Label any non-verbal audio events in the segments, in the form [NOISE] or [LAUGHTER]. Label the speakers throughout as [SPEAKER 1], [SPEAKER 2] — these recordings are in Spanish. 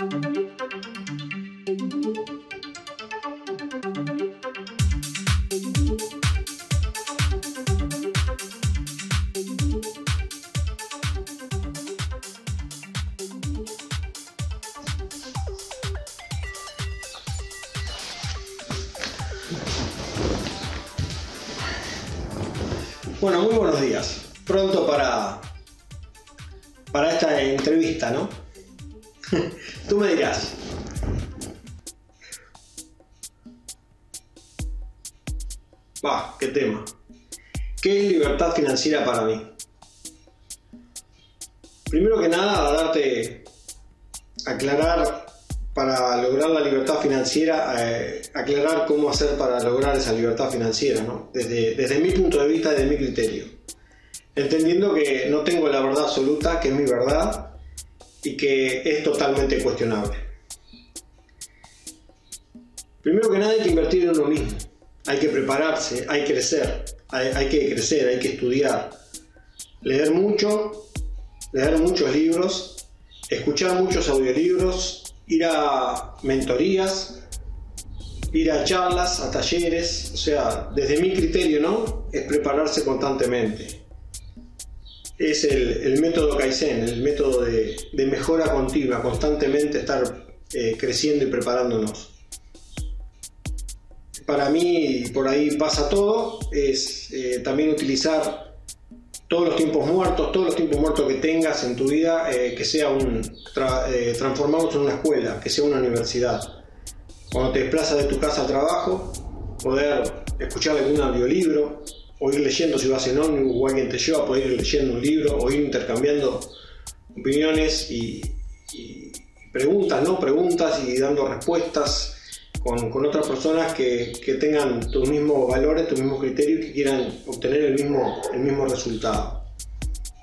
[SPEAKER 1] Bueno, muy buenos días. Pronto para, para esta entrevista, ¿no? [LAUGHS] Tú me dirás. Va, qué tema. ¿Qué es libertad financiera para mí? Primero que nada, darte, aclarar para lograr la libertad financiera, eh, aclarar cómo hacer para lograr esa libertad financiera, ¿no? desde, desde mi punto de vista, desde mi criterio. Entendiendo que no tengo la verdad absoluta, que es mi verdad y que es totalmente cuestionable. Primero que nada hay que invertir en uno mismo, hay que prepararse, hay que crecer, hay, que crecer, hay que estudiar, leer mucho, leer muchos libros, escuchar muchos audiolibros, ir a mentorías, ir a charlas, a talleres, o sea, desde mi criterio, ¿no? Es prepararse constantemente. Es el, método Kaizen, el método de, mejora continua, constantemente estar eh, creciendo y preparándonos. Para mí, por ahí pasa todo, es eh, también utilizar todos los tiempos muertos, todos los tiempos muertos que tengas en tu vida, eh, que sea un, eh, transformarlos en una escuela, que sea una universidad. Cuando te desplazas de tu casa al trabajo, poder escuchar algún audiolibro, o ir leyendo si vas en ómnibus o alguien te lleva, poder ir leyendo un libro, o ir intercambiando opiniones y, preguntas, ¿no? Preguntas y dando respuestas con, otras personas que, tengan tus mismos valores, tus mismos criterios y que quieran obtener el mismo, el mismo resultado.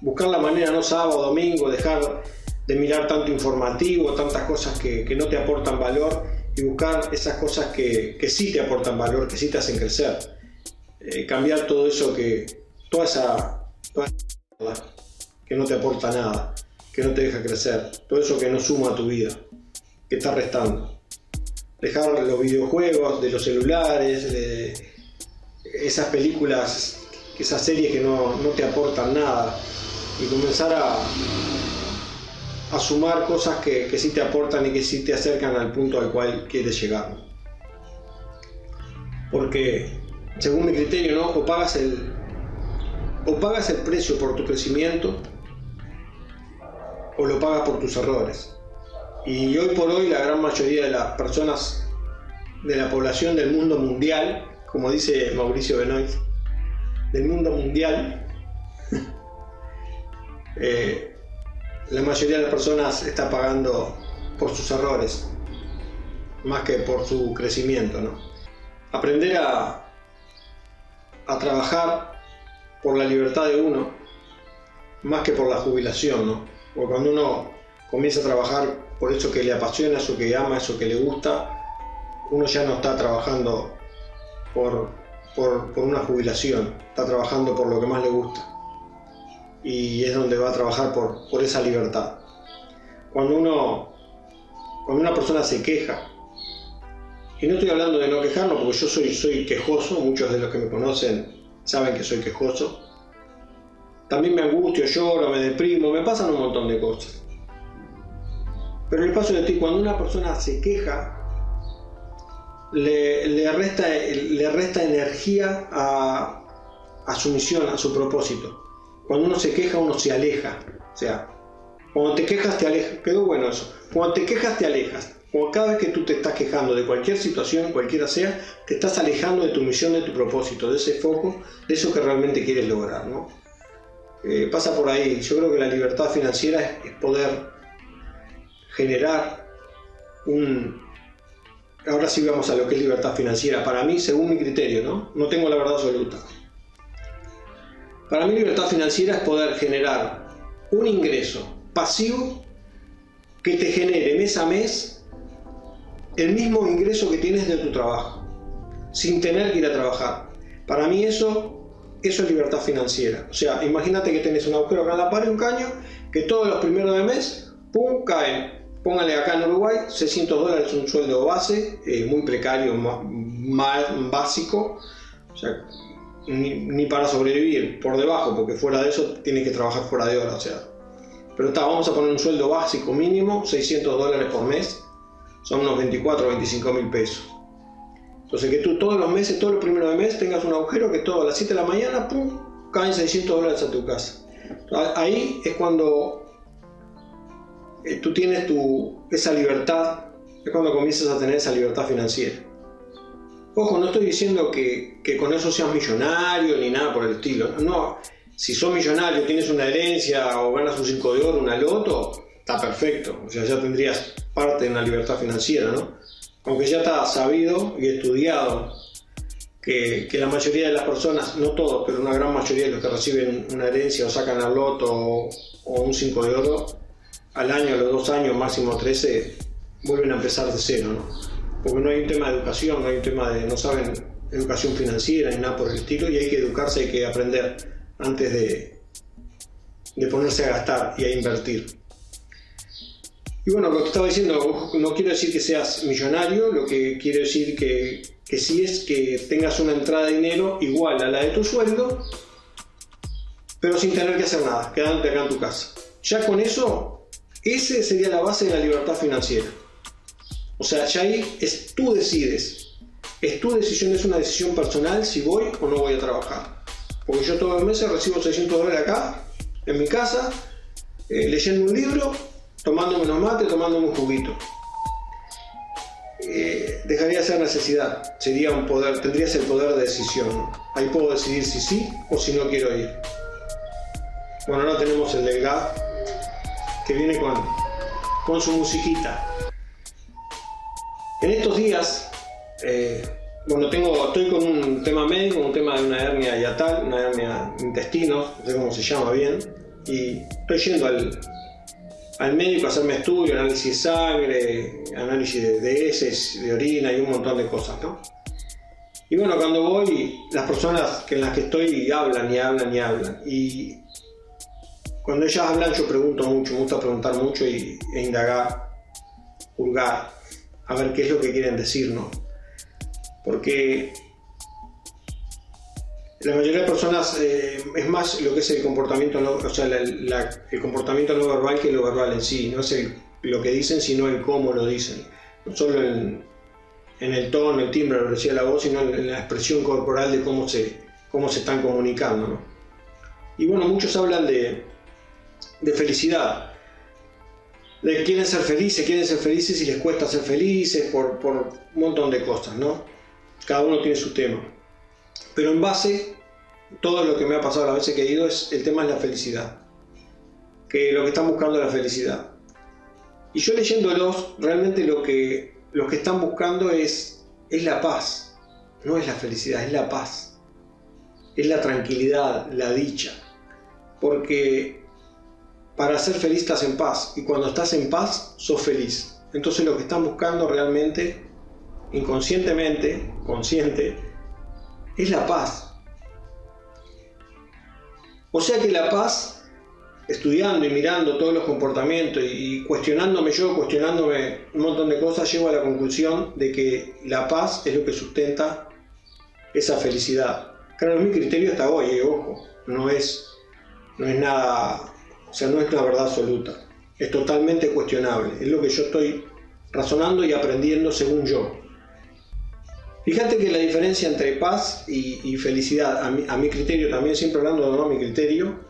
[SPEAKER 1] Buscar la manera, no sábado, domingo, dejar de mirar tanto informativo, tantas cosas que, no te aportan valor y buscar esas cosas que, que, sí te aportan valor, que sí te hacen crecer. Eh, cambiar todo eso que, toda esa, toda esa que no te aporta nada, que no te deja crecer, todo eso que no suma a tu vida, que está restando dejar los videojuegos de los celulares, de esas películas, esas series que no, te aportan nada y comenzar a, a sumar cosas que, que, sí te aportan y que sí te acercan al punto al cual quieres llegar. Porque, según mi criterio, ¿no? o, pagas el, o pagas el precio por tu crecimiento o lo pagas por tus errores. Y hoy por hoy la gran mayoría de las personas de la población del mundo mundial, como dice Mauricio Benoit, del mundo mundial, [LAUGHS] eh, la mayoría de las personas está pagando por sus errores, más que por su crecimiento. ¿no? Aprender a, a trabajar por la libertad de uno, más que por la jubilación, ¿no? Cuando uno comienza a trabajar por eso que le apasiona, eso que ama, eso que le gusta, uno ya no está trabajando por, una jubilación, está trabajando por lo que más le gusta. Y es donde va a trabajar por, esa libertad. Cuando uno, cuando una persona se queja, y no estoy hablando de no quejarnos, porque yo soy, soy quejoso, muchos de los que me conocen saben que soy quejoso. También me angustio, lloro, me deprimo, me pasan un montón de cosas. Pero el paso de ti, cuando una persona se queja, le, resta, le resta energía a, su misión, a su propósito. Cuando uno se queja, uno se aleja. O sea, cuando te quejas, te alejas. Quedó bueno eso. Cuando te quejas, te alejas. Cuando cada vez que tú te estás quejando de cualquier situación, cualquiera sea, te estás alejando de tu misión, de tu propósito, de ese foco, de eso que realmente quieres lograr. ¿no? Eh, pasa por ahí. Yo creo que la libertad financiera es poder generar un... Ahora sí vamos a lo que es libertad financiera. Para mí, según mi criterio, ¿no? No tengo la verdad absoluta. Para mí libertad financiera es poder generar un ingreso pasivo que te genere mes a mes el mismo ingreso que tienes de tu trabajo, sin tener que ir a trabajar. Para mí eso, eso es libertad financiera. O sea, imagínate que tienes un agujero acá en la pared, un caño, que todos los primeros de mes, ¡pum!, caen póngale acá en Uruguay, 600 dólares un sueldo base, eh, muy precario, más, básico, sea, ni, para sobrevivir por debajo, porque fuera de eso tienes que trabajar fuera de hora, o sea. Pero está, vamos a poner un sueldo básico mínimo, 600 dólares por mes, son unos 24 o 25 mil pesos. Entonces que tú todos los meses, todos los primeros de mes tengas un agujero que todo a las 7 de la mañana, pum, caen 600 dólares a tu casa. Ahí es cuando eh, tú tienes tu, esa libertad, es cuando comienzas a tener esa libertad financiera. Ojo, no estoy diciendo que, que con eso seas millonario ni nada por el estilo. No, si sos millonario, tienes una herencia o ganas un 5 de oro, una loto, está perfecto. O sea, ya tendrías parte de una libertad financiera, ¿no? Aunque ya está sabido y estudiado que, la mayoría de las personas, no todos, pero una gran mayoría de los que reciben una herencia o sacan al loto o, un 5 de oro, al año, a los dos años, máximo 13, vuelven a empezar de cero, ¿no? Porque no hay un tema de educación, no hay un tema de, no saben educación financiera ni nada por el estilo, y hay que educarse, hay que aprender antes de, de ponerse a gastar y a invertir. Y bueno, lo que estaba diciendo, no quiero decir que seas millonario, lo que quiero decir que, que sí es que tengas una entrada de dinero igual a la de tu sueldo, pero sin tener que hacer nada, quedándote acá en tu casa. Ya con eso, ese sería la base de la libertad financiera. O sea, ya ahí es tú decides. Es tu decisión, es una decisión personal si voy o no voy a trabajar. Porque yo todos los meses recibo 600 dólares acá, en mi casa, eh, leyendo un libro tomándome unos mates, tomándome un juguito. Eh, dejaría de ser necesidad, sería un poder, tendrías el poder de decisión. Ahí puedo decidir si sí o si no quiero ir. Bueno, ahora tenemos el del que viene con, con su musiquita. En estos días, eh, bueno, tengo, estoy con un tema médico, un tema de una hernia yatal, una hernia intestino, no sé cómo se llama bien, y estoy yendo al, al médico a hacerme estudio, análisis de sangre, análisis de, heces, de orina y un montón de cosas, ¿no? Y bueno, cuando voy, las personas en las que estoy hablan y hablan y hablan. Y cuando ellas hablan yo pregunto mucho, me gusta preguntar mucho y, e indagar, juzgar, a ver qué es lo que quieren decir, ¿no? Porque la mayoría de personas eh, es más lo que es el comportamiento no, o sea, el comportamiento no verbal que lo verbal en sí, no es lo que dicen, sino el cómo lo dicen. No solo en, el tono, el timbre, la velocidad de la voz, sino en la expresión corporal de cómo se, cómo se están comunicando. Y bueno, muchos hablan de, de felicidad, de quieren ser felices, quieren ser felices y les cuesta ser felices por, por un montón de cosas, ¿no? Cada uno tiene su tema. Pero en base, todo lo que me ha pasado las veces que he ido es el tema de la felicidad. Que lo que están buscando es la felicidad. Y yo leyéndolos, realmente lo que, lo que están buscando es, es la paz. No es la felicidad, es la paz. Es la tranquilidad, la dicha. Porque para ser feliz estás en paz. Y cuando estás en paz, sos feliz. Entonces lo que están buscando realmente, inconscientemente, consciente, es la paz. O sea que la paz, estudiando y mirando todos los comportamientos y cuestionándome yo, cuestionándome un montón de cosas, llego a la conclusión de que la paz es lo que sustenta esa felicidad. Claro, mi criterio hasta hoy, eh, ojo, no es, no es nada, o sea, no es una verdad absoluta, es totalmente cuestionable, es lo que yo estoy razonando y aprendiendo según yo. Fíjate que la diferencia entre paz y, felicidad, a mi, criterio también, siempre hablando de mi criterio,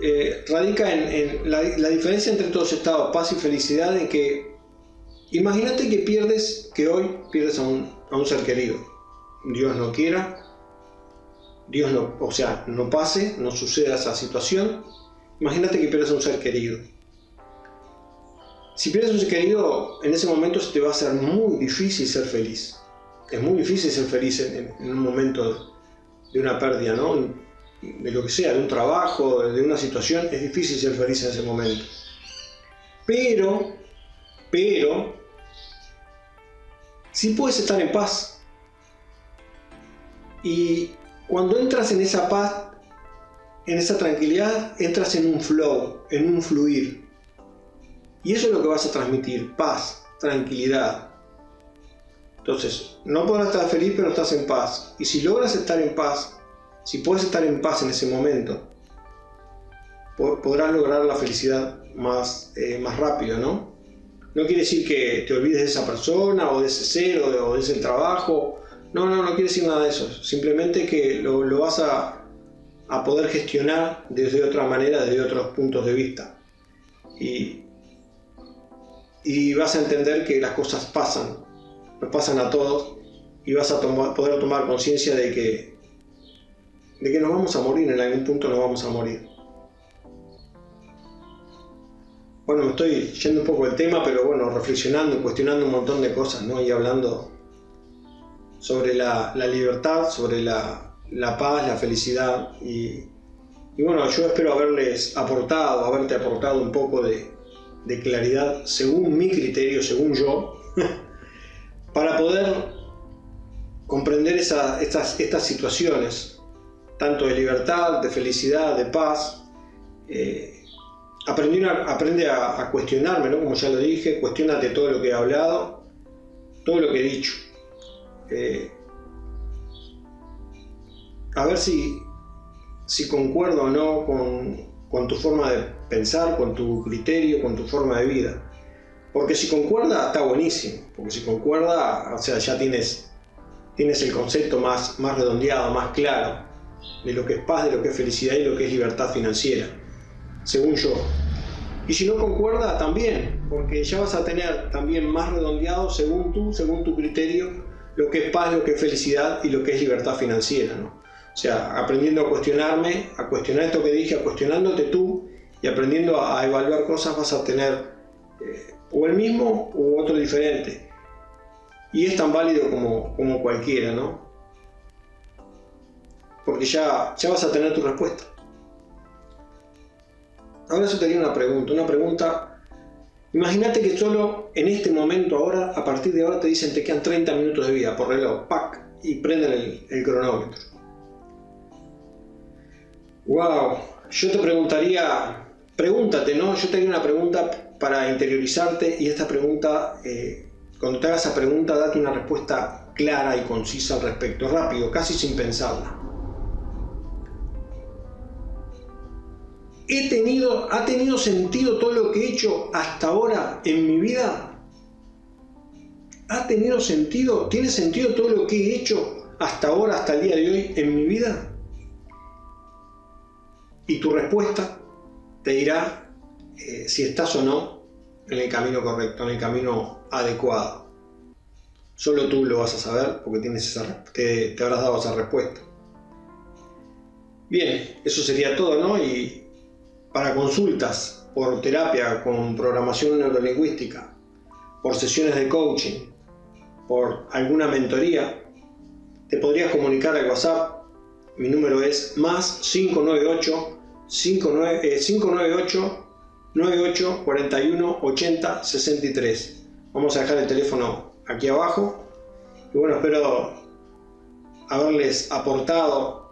[SPEAKER 1] eh, radica en, la, diferencia entre todos estados, paz y felicidad, en que imagínate que pierdes, que hoy pierdes a un, a un ser querido. Dios no quiera, Dios no, o sea, no pase, no suceda esa situación. Imagínate que pierdes a un ser querido. Si pierdes a un ser querido, en ese momento se te va a hacer muy difícil ser feliz es muy difícil ser feliz en, un momento de una pérdida, ¿no? De lo que sea, de un trabajo, de una situación, es difícil ser feliz en ese momento. Pero, pero, sí puedes estar en paz. Y cuando entras en esa paz, en esa tranquilidad, entras en un flow, en un fluir. Y eso es lo que vas a transmitir, paz, tranquilidad. Entonces, no podrás estar feliz, pero estás en paz. Y si logras estar en paz, si puedes estar en paz en ese momento, podrás lograr la felicidad más, eh, más rápido, ¿no? No quiere decir que te olvides de esa persona o de ese ser o de, ese trabajo. No, no, no quiere decir nada de eso. Simplemente que lo, lo vas a, a, poder gestionar desde otra manera, desde otros puntos de vista. Y, y vas a entender que las cosas pasan, nos pasan a todos y vas a poder tomar conciencia de que, de que nos vamos a morir, en algún punto nos vamos a morir. Bueno, me estoy yendo un poco del tema, pero bueno, reflexionando, cuestionando un montón de cosas, ¿no? Y hablando sobre la, libertad, sobre la, paz, la felicidad. Y, y bueno, yo espero haberles aportado, haberte aportado un poco de claridad según mi criterio, según yo, para poder comprender estas, situaciones, tanto de libertad, de felicidad, de paz. Eh, aprende a, cuestionarme, ¿no? como ya lo dije, cuestionate todo lo que he hablado, todo lo que he dicho. Eh, a ver si, si concuerdo o no con, con tu forma de pensar, con tu criterio, con tu forma de vida. Porque si concuerda, está buenísimo. Porque si concuerda, o sea, ya tienes, tienes el concepto más, más redondeado, más claro de lo que es paz, de lo que es felicidad y lo que es libertad financiera, según yo. Y si no concuerda, también, porque ya vas a tener también más redondeado, según tú, según tu criterio, lo que es paz, lo que es felicidad y lo que es libertad financiera. ¿no? O sea, aprendiendo a cuestionarme, a cuestionar esto que dije, a cuestionándote tú y aprendiendo a, evaluar cosas vas a tener eh, o el mismo u otro diferente. Y es tan válido como, como cualquiera, ¿no? Porque ya, ya vas a tener tu respuesta. Ahora eso tenía una pregunta, una pregunta. Imagínate que solo en este momento, ahora, a partir de ahora, te dicen te quedan 30 minutos de vida por reloj, ¡pac! y prenden el, el cronómetro. Wow, yo te preguntaría, pregúntate, ¿no? Yo te haría una pregunta para interiorizarte y esta pregunta, eh, cuando te hagas esa pregunta, date una respuesta clara y concisa al respecto, rápido, casi sin pensarla. ¿He tenido, ¿Ha tenido sentido todo lo que he hecho hasta ahora en mi vida? ¿Ha tenido sentido? ¿Tiene sentido todo lo que he hecho hasta ahora, hasta el día de hoy en mi vida? y tu respuesta te dirá eh, si estás o no en el camino correcto, en el camino adecuado. Solo tú lo vas a saber porque tienes esa, te, te habrás dado esa respuesta. Bien, eso sería todo, ¿no? Y para consultas por terapia con programación neurolingüística, por sesiones de coaching, por alguna mentoría, te podrías comunicar al WhatsApp. Mi número es más 598 598 98 41 80 63. Vamos a dejar el teléfono aquí abajo. Y bueno, espero haberles aportado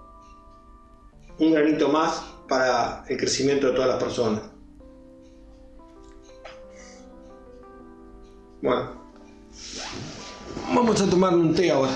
[SPEAKER 1] un granito más para el crecimiento de todas las personas. Bueno, vamos a tomar un té ahora.